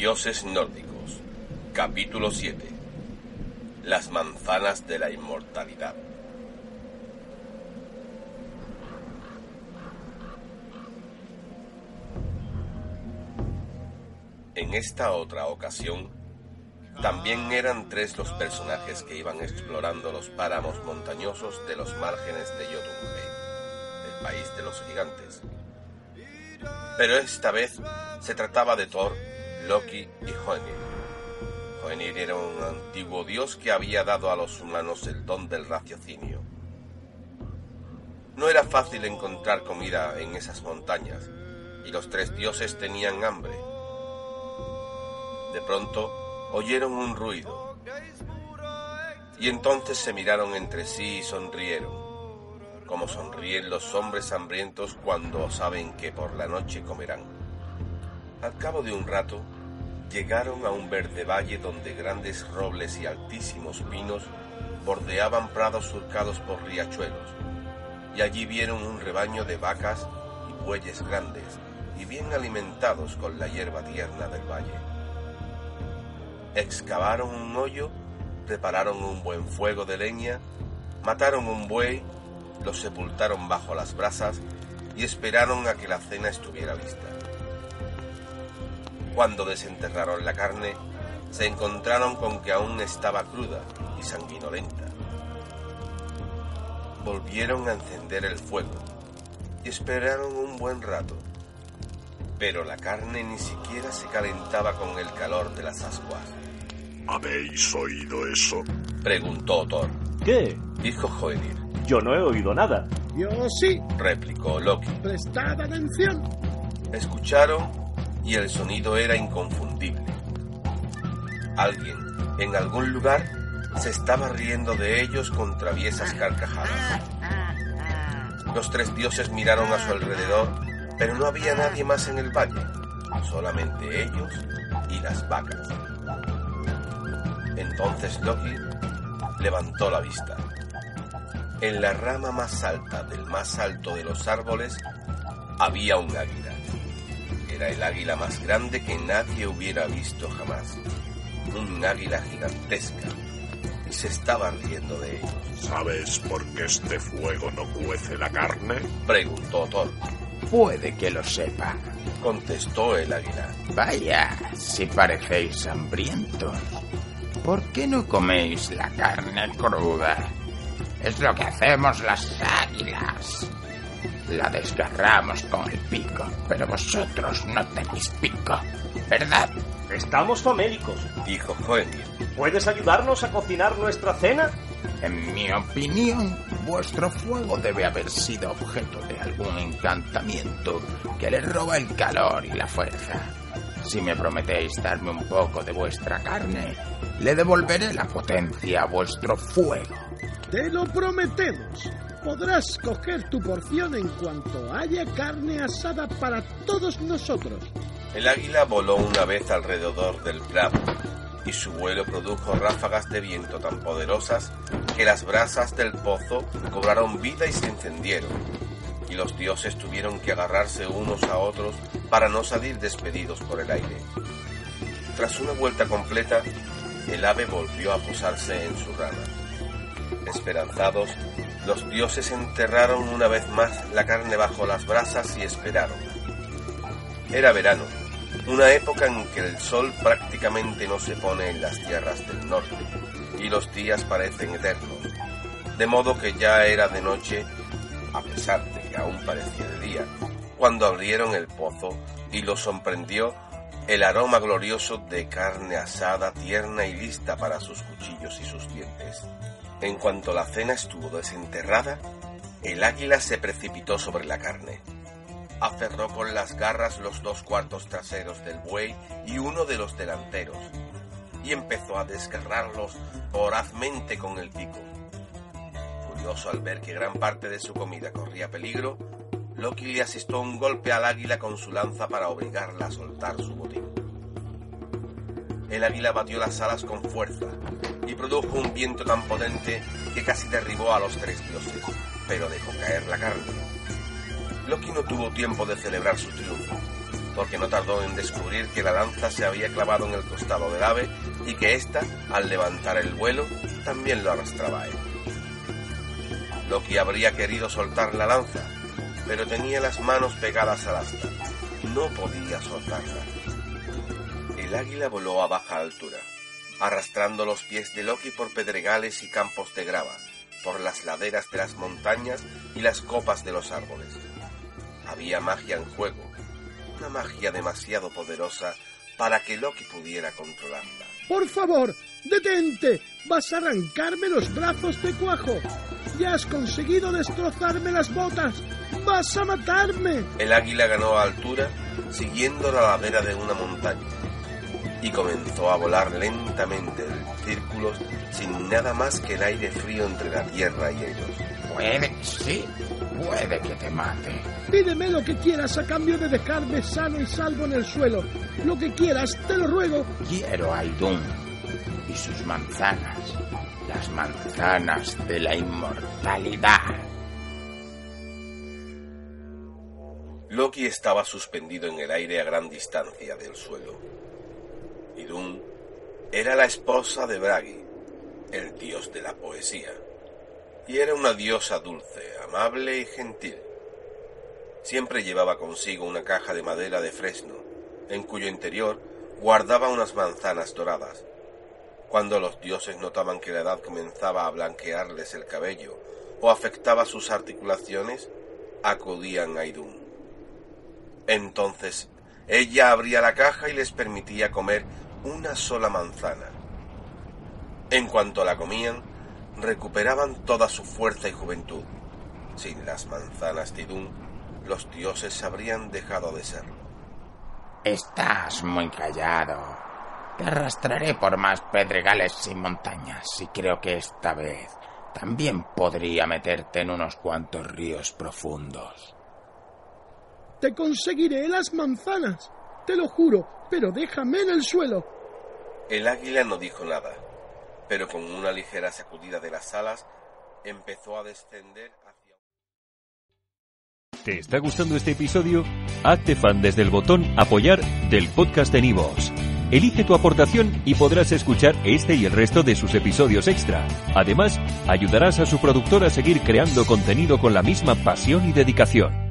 Dioses nórdicos. Capítulo 7. Las manzanas de la inmortalidad. En esta otra ocasión, también eran tres los personajes que iban explorando los páramos montañosos de los márgenes de Jotunheim, el país de los gigantes. Pero esta vez se trataba de Thor, Loki y Hoenir. Hoenir era un antiguo dios que había dado a los humanos el don del raciocinio. No era fácil encontrar comida en esas montañas, y los tres dioses tenían hambre. De pronto oyeron un ruido, y entonces se miraron entre sí y sonrieron, como sonríen los hombres hambrientos cuando saben que por la noche comerán. Al cabo de un rato, llegaron a un verde valle donde grandes robles y altísimos pinos bordeaban prados surcados por riachuelos, y allí vieron un rebaño de vacas y bueyes grandes y bien alimentados con la hierba tierna del valle. Excavaron un hoyo, prepararon un buen fuego de leña, mataron un buey, lo sepultaron bajo las brasas y esperaron a que la cena estuviera lista. Cuando desenterraron la carne, se encontraron con que aún estaba cruda y sanguinolenta. Volvieron a encender el fuego y esperaron un buen rato, pero la carne ni siquiera se calentaba con el calor de las ascuas. ¿Habéis oído eso? Preguntó Thor. ¿Qué? Dijo Hoenir. Yo no he oído nada. Yo sí. Replicó Loki. Prestad atención. Escucharon y el sonido era inconfundible. Alguien, en algún lugar, se estaba riendo de ellos con traviesas carcajadas. Los tres dioses miraron a su alrededor, pero no había nadie más en el valle, solamente ellos y las vacas. Entonces Loki levantó la vista. En la rama más alta del más alto de los árboles había un águila. Era el águila más grande que nadie hubiera visto jamás. Un águila gigantesca. Y se estaba riendo de ellos. ¿Sabes por qué este fuego no cuece la carne? Preguntó Thor. Puede que lo sepa. Contestó el águila. Vaya, si parecéis hambrientos. ¿Por qué no coméis la carne cruda? Es lo que hacemos las águilas. La desgarramos con el pico, pero vosotros no tenéis pico, ¿verdad? Estamos famélicos. Dijo Hoenir. ¿Puedes ayudarnos a cocinar nuestra cena? En mi opinión, vuestro fuego debe haber sido objeto de algún encantamiento que le roba el calor y la fuerza. Si me prometéis darme un poco de vuestra carne, le devolveré la potencia a vuestro fuego. Te lo prometemos. Podrás coger tu porción en cuanto haya carne asada para todos nosotros. El águila voló una vez alrededor del prado y su vuelo produjo ráfagas de viento tan poderosas que las brasas del pozo cobraron vida y se encendieron, y los dioses tuvieron que agarrarse unos a otros para no salir despedidos por el aire. Tras una vuelta completa, el ave volvió a posarse en su rama. Esperanzados, los dioses enterraron una vez más la carne bajo las brasas y esperaron. Era verano, una época en que el sol prácticamente no se pone en las tierras del norte y los días parecen eternos, de modo que ya era de noche, a pesar de que aún parecía de día, cuando abrieron el pozo y los sorprendió el aroma glorioso de carne asada tierna y lista para sus cuchillos y sus dientes. En cuanto la cena estuvo desenterrada, el águila se precipitó sobre la carne. Aferró con las garras los dos cuartos traseros del buey y uno de los delanteros, y empezó a desgarrarlos vorazmente con el pico. Furioso al ver que gran parte de su comida corría peligro, Loki le asestó un golpe al águila con su lanza para obligarla a soltar su botín. El águila batió las alas con fuerza y produjo un viento tan potente que casi derribó a los tres dioses, pero dejó caer la carne. Loki no tuvo tiempo de celebrar su triunfo. porque no tardó en descubrir que la lanza se había clavado en el costado del ave y que ésta, al levantar el vuelo, también lo arrastraba a él. Loki habría querido soltar la lanza, pero tenía las manos pegadas al asta. No podía soltarla. El águila voló a baja altura, arrastrando los pies de Loki por pedregales y campos de grava, por las laderas de las montañas y las copas de los árboles. Había magia en juego, una magia demasiado poderosa para que Loki pudiera controlarla. Por favor, detente. Vas a arrancarme los brazos de cuajo. Ya has conseguido destrozarme las botas. Vas a matarme. El águila ganó altura siguiendo la ladera de una montaña y comenzó a volar lentamente en círculos sin nada más que el aire frío entre la tierra y ellos. Puede sí, puede que te mate. Pídeme lo que quieras a cambio de dejarme sano y salvo en el suelo. Lo que quieras, te lo ruego. Quiero a Idun y sus manzanas, las manzanas de la inmortalidad. Loki estaba suspendido en el aire a gran distancia del suelo. Idun era la esposa de Bragi, el dios de la poesía, y era una diosa dulce, amable y gentil. Siempre llevaba consigo una caja de madera de fresno, en cuyo interior guardaba unas manzanas doradas. Cuando los dioses notaban que la edad comenzaba a blanquearles el cabello o afectaba sus articulaciones, acudían a Idun. Entonces ella abría la caja y les permitía comer una sola manzana. En cuanto la comían, recuperaban toda su fuerza y juventud. Sin las manzanas de Idun, los dioses habrían dejado de serlo. Estás muy callado. Te arrastraré por más pedregales y montañas y creo que esta vez también podría meterte en unos cuantos ríos profundos. Te conseguiré las manzanas. Te lo juro, pero déjame en el suelo. El águila no dijo nada, pero con una ligera sacudida de las alas empezó a descender hacia... ¿Te está gustando este episodio? Hazte fan desde el botón Apoyar del podcast de Nivos. Elige tu aportación y podrás escuchar este y el resto de sus episodios extra. Además, ayudarás a su productor a seguir creando contenido con la misma pasión y dedicación.